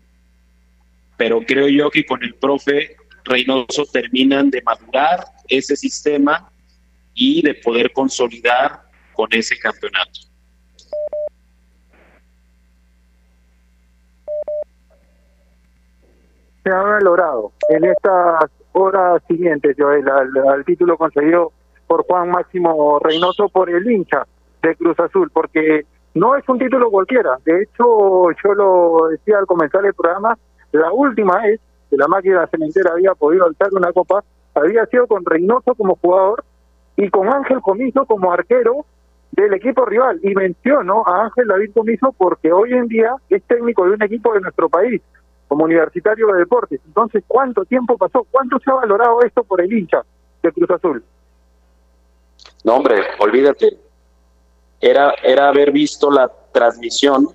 Pero creo yo que con el profe Reynoso terminan de madurar ese sistema y de poder consolidar con ese campeonato. Se ha logrado en estas horas siguientes, Joel, al título conseguido por Juan Máximo Reynoso por el hincha de Cruz Azul, porque no es un título cualquiera. De hecho, yo lo decía al comenzar el programa, la última vez que la máquina cementera había podido alzar una copa había sido con Reynoso como jugador y con Ángel Comiso como arquero del equipo rival. Y menciono a Ángel David Comiso porque hoy en día es técnico de un equipo de nuestro país, como universitario de deportes. Entonces, ¿cuánto tiempo pasó? ¿Cuánto se ha valorado esto por el hincha de Cruz Azul? No, hombre, olvídate era, era haber visto la transmisión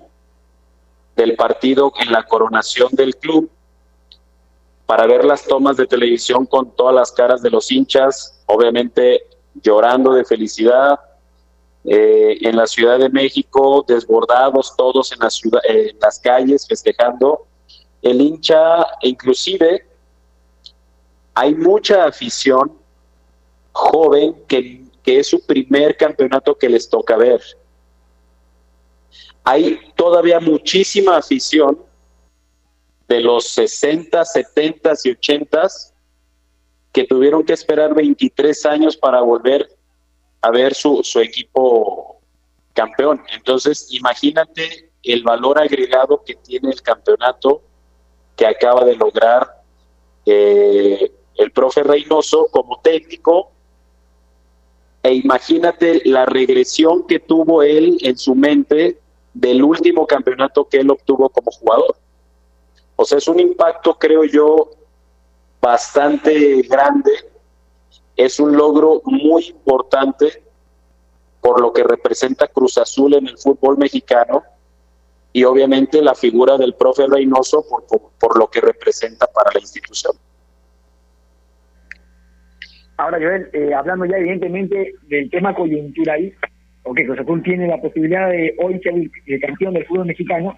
del partido en la coronación del club para ver las tomas de televisión con todas las caras de los hinchas, obviamente llorando de felicidad, eh, en la Ciudad de México, desbordados todos en, la ciudad, en las calles festejando. El hincha, inclusive, hay mucha afición joven que que es su primer campeonato que les toca ver. Hay todavía muchísima afición de los 60, 70 y 80 que tuvieron que esperar 23 años para volver a ver su, equipo campeón. Entonces, imagínate el valor agregado que tiene el campeonato que acaba de lograr eh, el profe Reynoso como técnico e imagínate la regresión que tuvo él en su mente del último campeonato que él obtuvo como jugador. O sea, es un impacto, creo yo, bastante grande. Es un logro muy importante por lo que representa Cruz Azul en el fútbol mexicano y obviamente la figura del profe Reynoso por, por lo que representa para la institución. Ahora, Joel, eh, hablando ya evidentemente del tema coyuntural, ok, Cruz tiene la posibilidad de hoy ser el, campeón del fútbol mexicano,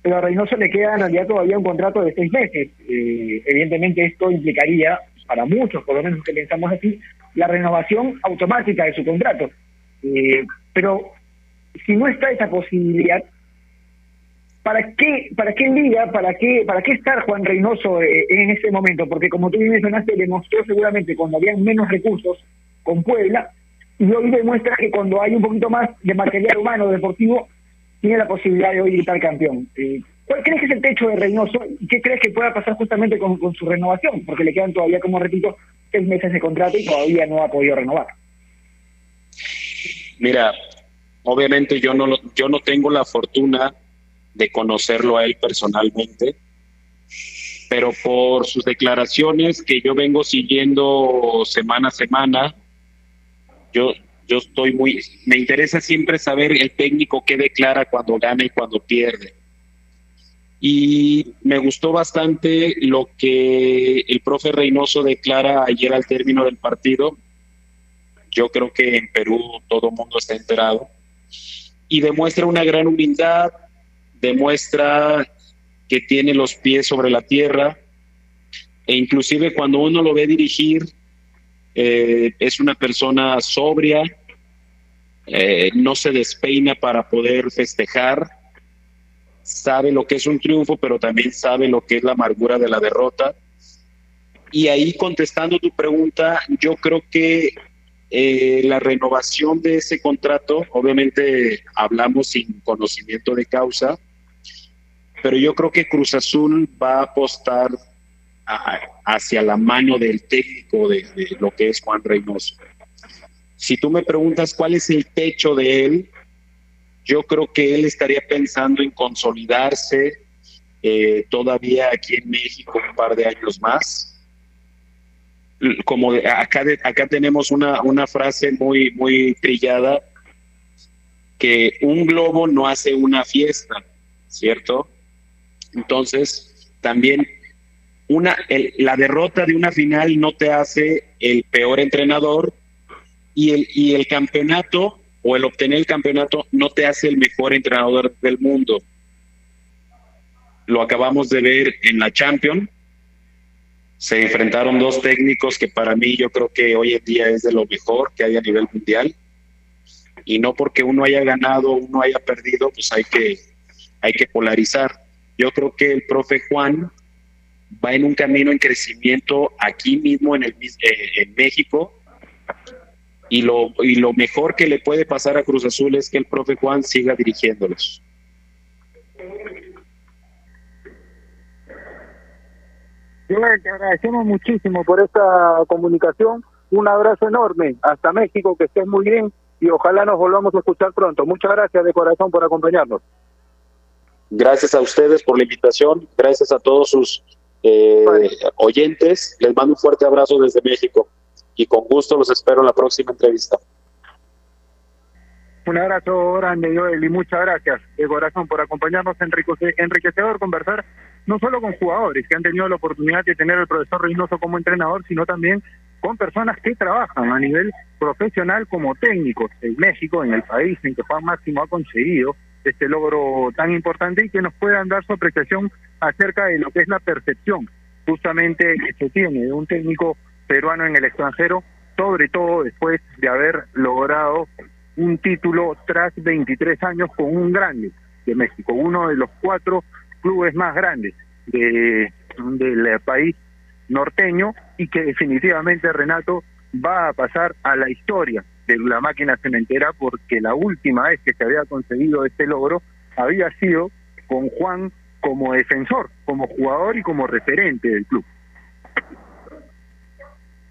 pero a Reynoso le queda en realidad todavía un contrato de seis meses. Eh, evidentemente esto implicaría, para muchos, por lo menos que pensamos así, la renovación automática de su contrato. Eh, pero si no está esa posibilidad, ¿para qué, para qué liga, para qué, para qué estar Juan Reynoso eh, en ese momento? Porque como tú bien mencionaste, demostró seguramente cuando había menos recursos con Puebla, y hoy demuestra que cuando hay un poquito más de material humano deportivo, tiene la posibilidad de hoy gritar campeón. Eh, ¿Cuál crees que es el techo de Reynoso qué crees que pueda pasar justamente con, su renovación? Porque le quedan todavía, como repito, seis meses de contrato y todavía no ha podido renovar. Mira, obviamente yo no, yo no tengo la fortuna de conocerlo a él personalmente, pero por sus declaraciones que yo vengo siguiendo semana a semana, yo, yo estoy muy, me interesa siempre saber el técnico qué declara cuando gana y cuando pierde. Y me gustó bastante lo que el profe Reynoso declara ayer al término del partido. Yo creo que en Perú todo el mundo está enterado. Y demuestra una gran humildad, demuestra que tiene los pies sobre la tierra e inclusive cuando uno lo ve dirigir eh, es una persona sobria, eh, no se despeina para poder festejar, sabe lo que es un triunfo, pero también sabe lo que es la amargura de la derrota. Y ahí contestando tu pregunta, yo creo que eh, la renovación de ese contrato, obviamente hablamos sin conocimiento de causa, pero yo creo que Cruz Azul va a apostar hacia la mano del técnico de, lo que es Juan Reynoso. si tú me preguntas cuál es el techo de él, yo creo que él estaría pensando en consolidarse eh, todavía aquí en México un par de años más. Como acá tenemos una, una frase muy, muy trillada, que un globo no hace una fiesta, ¿cierto? Entonces, también una, el- la derrota de una final no te hace el peor entrenador y el, y el campeonato o el obtener el campeonato no te hace el mejor entrenador del mundo. Lo acabamos de ver en la Champions. Se enfrentaron dos técnicos que para mí yo creo que hoy en día es de lo mejor que hay a nivel mundial. Y no porque uno haya ganado uno haya perdido, pues hay que, hay que polarizar. Yo creo que el profe Juan va en un camino en crecimiento aquí mismo en, el, eh, en México y lo, y lo mejor que le puede pasar a Cruz Azul es que el profe Juan siga dirigiéndolos. Joel, te agradecemos muchísimo por esta comunicación. Un abrazo enorme hasta México, que estés muy bien y ojalá nos volvamos a escuchar pronto. Muchas gracias de corazón por acompañarnos. Gracias a ustedes por la invitación, gracias a todos sus eh, oyentes. Les mando un fuerte abrazo desde México y con gusto los espero en la próxima entrevista. Un abrazo grande, Joel, y muchas gracias de corazón por acompañarnos. Enrique- Enriquecedor conversar no solo con jugadores que han tenido la oportunidad de tener al profesor Reynoso como entrenador, sino también con personas que trabajan a nivel profesional como técnicos en México, en el país en que Juan Máximo ha conseguido este logro tan importante y que nos puedan dar su apreciación acerca de lo que es la percepción justamente que se tiene de un técnico peruano en el extranjero, sobre todo después de haber logrado un título tras 23 años con un grande de México, uno de los cuatro clubes más grandes de, del país norteño y que definitivamente Renato va a pasar a la historia de la máquina cementera porque la última vez que se había conseguido este logro había sido con Juan como defensor, como jugador y como referente del club.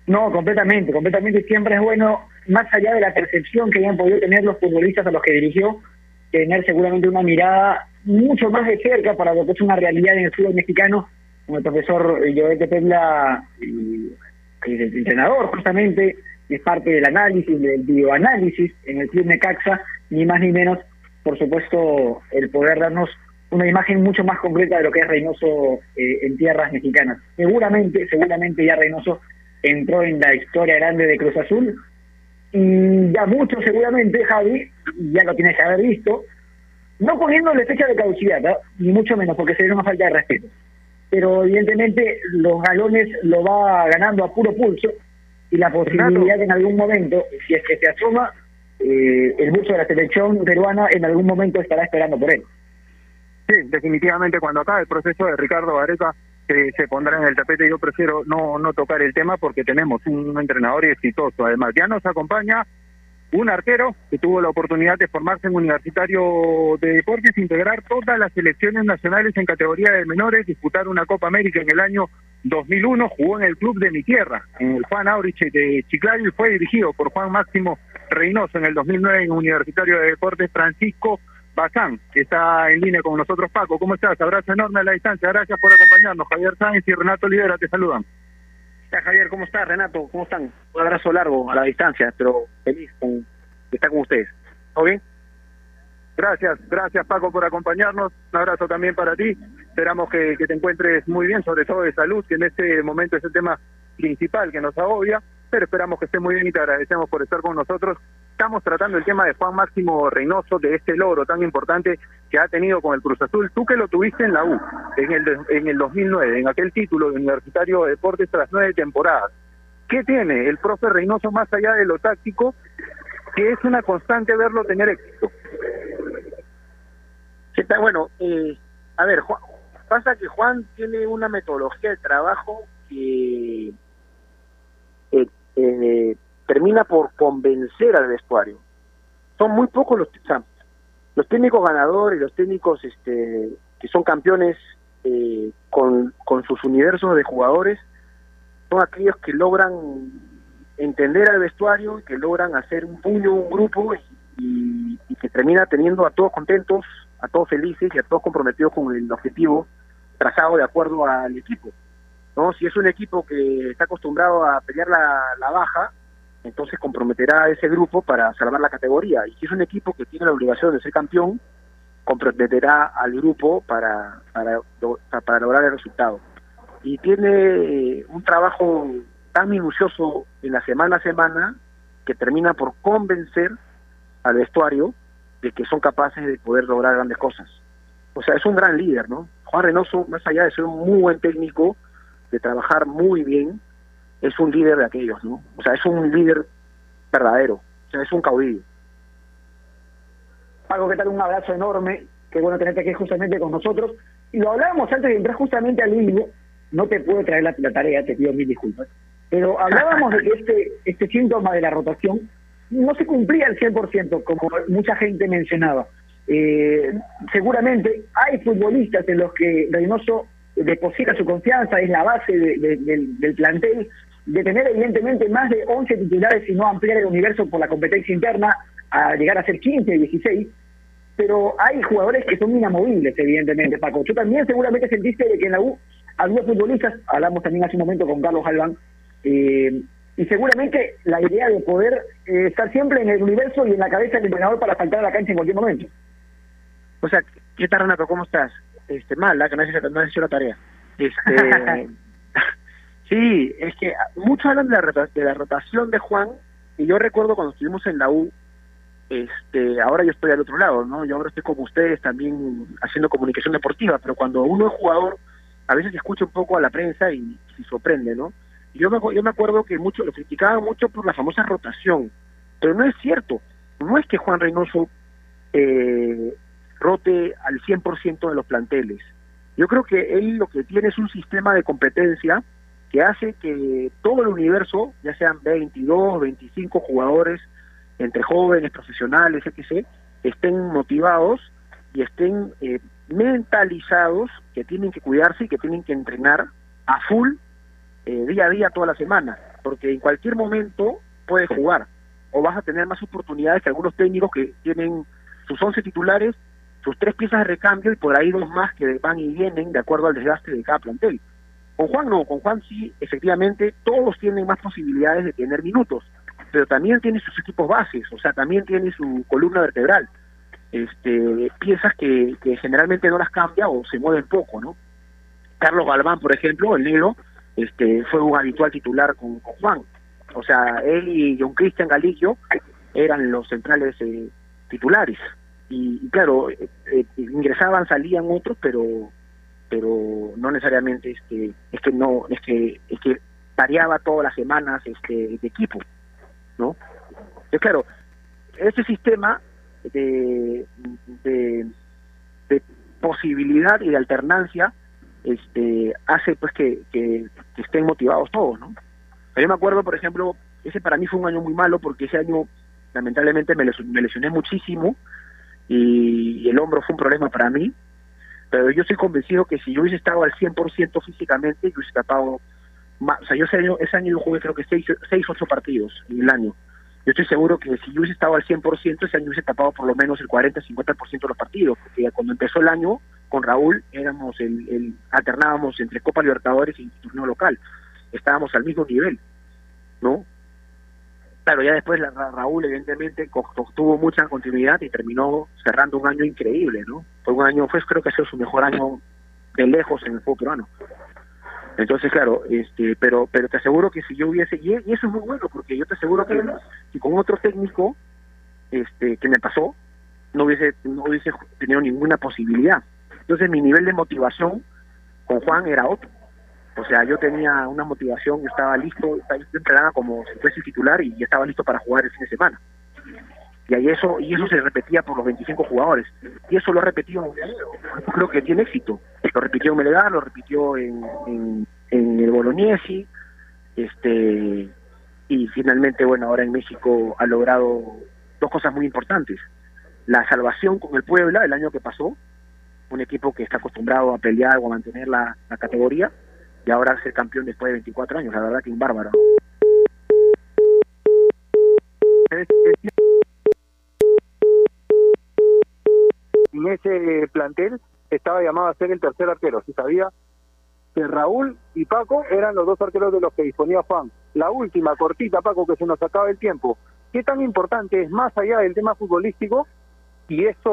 No, completamente, completamente. Siempre es bueno, más allá de la percepción que hayan podido tener los futbolistas a los que dirigió, tener seguramente una mirada mucho más de cerca para lo que es una realidad en el fútbol mexicano, como el profesor Joel es el entrenador justamente, es parte del análisis, del bioanálisis en el club Necaxa, ni más ni menos, por supuesto, el poder darnos una imagen mucho más concreta de lo que es Reynoso eh, en tierras mexicanas. Seguramente, seguramente ya Reynoso entró en la historia grande de Cruz Azul y ya muchos seguramente, Javi, ya lo tienes que haber visto, no poniéndole fecha de caducidad, ¿no? ni mucho menos, porque sería una falta de respeto. Pero evidentemente los galones lo va ganando a puro pulso y la posibilidad en algún momento, si es que se asoma, eh, el buzo de la selección peruana en algún momento estará esperando por él. Sí, definitivamente cuando acabe el proceso de Ricardo Gareca se, se pondrá en el tapete. Yo prefiero no, no tocar el tema porque tenemos un entrenador exitoso. Además, ya nos acompaña un arquero que tuvo la oportunidad de formarse en Universitario de Deportes, integrar todas las selecciones nacionales en categoría de menores, disputar una Copa América en el año 2001, jugó en el club de mi tierra, en el Juan Aurich de Chiclayo y fue dirigido por Juan Máximo Reynoso en el 2009 en Universitario de Deportes Francisco Bazán, que está en línea con nosotros. Paco, ¿cómo estás? Abrazo enorme a la distancia. Gracias por acompañarnos. Javier Sáenz y Renato Olivera te saludan. Javier, ¿cómo estás? Renato, ¿cómo están? Un abrazo largo a la distancia, pero feliz con, estar con ustedes. ¿Todo bien? Gracias, gracias Paco por acompañarnos. Un abrazo también para ti. Esperamos que, te encuentres muy bien, sobre todo de salud, que en este momento es el tema principal que nos agobia, pero esperamos que esté muy bien y te agradecemos por estar con nosotros. Estamos tratando el tema de Juan Máximo Reynoso, de este logro tan importante que ha tenido con el Cruz Azul. Tú que lo tuviste en la U, en el, en el 2009, en aquel título de Universitario de Deportes tras nueve temporadas. ¿Qué tiene el profe Reynoso más allá de lo táctico? Que es una constante verlo tener éxito. ¿Qué tal? Bueno, eh, a ver, pasa que Juan tiene una metodología de trabajo que eh, eh, termina por convencer al vestuario. Son muy pocos los, o los técnicos ganadores, los técnicos este, que son campeones eh, con, sus universos de jugadores, son aquellos que logran entender al vestuario que logran hacer un puño, un grupo y que termina teniendo a todos contentos, a todos felices y a todos comprometidos con el objetivo trazado de acuerdo al equipo. ¿no? Si es un equipo que está acostumbrado a pelear la, baja, entonces comprometerá a ese grupo para salvar la categoría. Y si es un equipo que tiene la obligación de ser campeón, comprometerá al grupo para, para, para lograr el resultado. Y tiene eh, un trabajo tan minucioso en la semana a semana que termina por convencer al vestuario de que son capaces de poder lograr grandes cosas. O sea, es un gran líder, ¿no? Juan Reynoso, más allá de ser un muy buen técnico, de trabajar muy bien, es un líder de aquellos, ¿no? O sea, es un líder verdadero, o sea, es un caudillo. Pago, ¿qué tal? Un abrazo enorme, qué bueno tenerte aquí justamente con nosotros. Y lo hablábamos antes de entrar justamente al vivo, no te puedo traer la, la tarea, te pido mil disculpas, pero hablábamos de que este, este síntoma de la rotación no se cumplía al 100%, como mucha gente mencionaba. Eh, seguramente hay futbolistas en los que Reynoso deposita su confianza, es la base de, de, del, plantel, de tener evidentemente más de 11 titulares y no ampliar el universo por la competencia interna a llegar a ser 15, 16, pero hay jugadores que son inamovibles, evidentemente, Paco. Tú también seguramente sentiste de que en la U había futbolistas, hablamos también hace un momento con Carlos Galván, eh, y seguramente la idea de poder eh, estar siempre en el universo y en la cabeza del entrenador para saltar a la cancha en cualquier momento. O sea, ¿qué tal Renato? ¿Cómo estás? Este, mal, ¿la? que no has, hecho, no has hecho la tarea. Este, sí, es que muchos hablan de la, de la rotación de Juan, y yo recuerdo cuando estuvimos en la U, este, ahora yo estoy al otro lado, ¿no? Yo ahora estoy como ustedes también haciendo comunicación deportiva, pero cuando uno es jugador, a veces escucha un poco a la prensa y se sorprende, ¿no? Yo me, yo me acuerdo que mucho, lo criticaban mucho por la famosa rotación, pero no es cierto. No es que Juan Reynoso eh, rote al 100% de los planteles. Yo creo que él lo que tiene es un sistema de competencia que hace que todo el universo, ya sean 22, 25 jugadores, entre jóvenes, profesionales, etc., estén motivados y estén eh, mentalizados que tienen que cuidarse y que tienen que entrenar a full eh, día a día toda la semana, porque en cualquier momento puedes jugar o vas a tener más oportunidades que algunos técnicos que tienen sus 11 titulares, sus tres piezas de recambio y por ahí dos más que van y vienen de acuerdo al desgaste de cada plantel. Con Juan no, con Juan sí, efectivamente, todos tienen más posibilidades de tener minutos, pero también tiene sus equipos bases, o sea, también tiene su columna vertebral, este, piezas que, que generalmente no las cambia o se mueven poco, ¿no? Carlos Galván, por ejemplo, el negro, este, fue un habitual titular con, Juan. O sea, él y John Cristian Galicio eran los centrales eh, titulares. Y, y claro, eh, eh, ingresaban, salían otros, pero pero no necesariamente este es que no es que es que variaba todas las semanas este de equipo no claro este sistema de, de posibilidad y de alternancia este hace pues que, que, estén motivados todos no yo me acuerdo por ejemplo ese para mí fue un año muy malo porque ese año lamentablemente me, lesioné, muchísimo y, el hombro fue un problema para mí pero yo estoy convencido que si yo hubiese estado al 100% físicamente, yo hubiese tapado más, o sea, yo ese año, ese año yo jugué creo que 6, 6, 8 partidos en el año. Yo estoy seguro que si yo hubiese estado al 100%, ese año hubiese tapado por lo menos el 40-50% de los partidos, porque cuando empezó el año con Raúl éramos el, alternábamos entre Copa Libertadores y torneo local. Estábamos al mismo nivel, ¿no? Claro, ya después la, Ra- Raúl evidentemente tuvo mucha continuidad y terminó cerrando un año increíble, ¿no? Fue un año, fue creo que ha sido su mejor año de lejos en el fútbol peruano. Entonces, claro, este, pero pero te aseguro que si yo hubiese y, y eso es muy bueno porque yo te aseguro que si con otro técnico, este, que me pasó, no hubiese no hubiese tenido ninguna posibilidad. Entonces mi nivel de motivación con Juan era otro. O sea, yo tenía una motivación, estaba listo, yo entrenaba como si fuese titular y estaba listo para jugar el fin de semana. Y ahí eso y eso se repetía por los 25 jugadores. Y eso lo ha repetido. Creo que tiene éxito. Lo repitió en Melgar, lo repitió en, en, en el Bolognesi, este y finalmente, bueno, ahora en México ha logrado dos cosas muy importantes. La salvación con el Puebla el año que pasó, un equipo que está acostumbrado a pelear o a mantener la, la categoría, y ahora ser campeón después de 24 años, la verdad que un bárbaro. En ese plantel estaba llamado a ser el tercer arquero. Se sabía que Raúl y Paco eran los dos arqueros de los que disponía Juan. La última, cortita, Paco, que se nos acaba el tiempo. ¿Qué tan importante es más allá del tema futbolístico? Y eso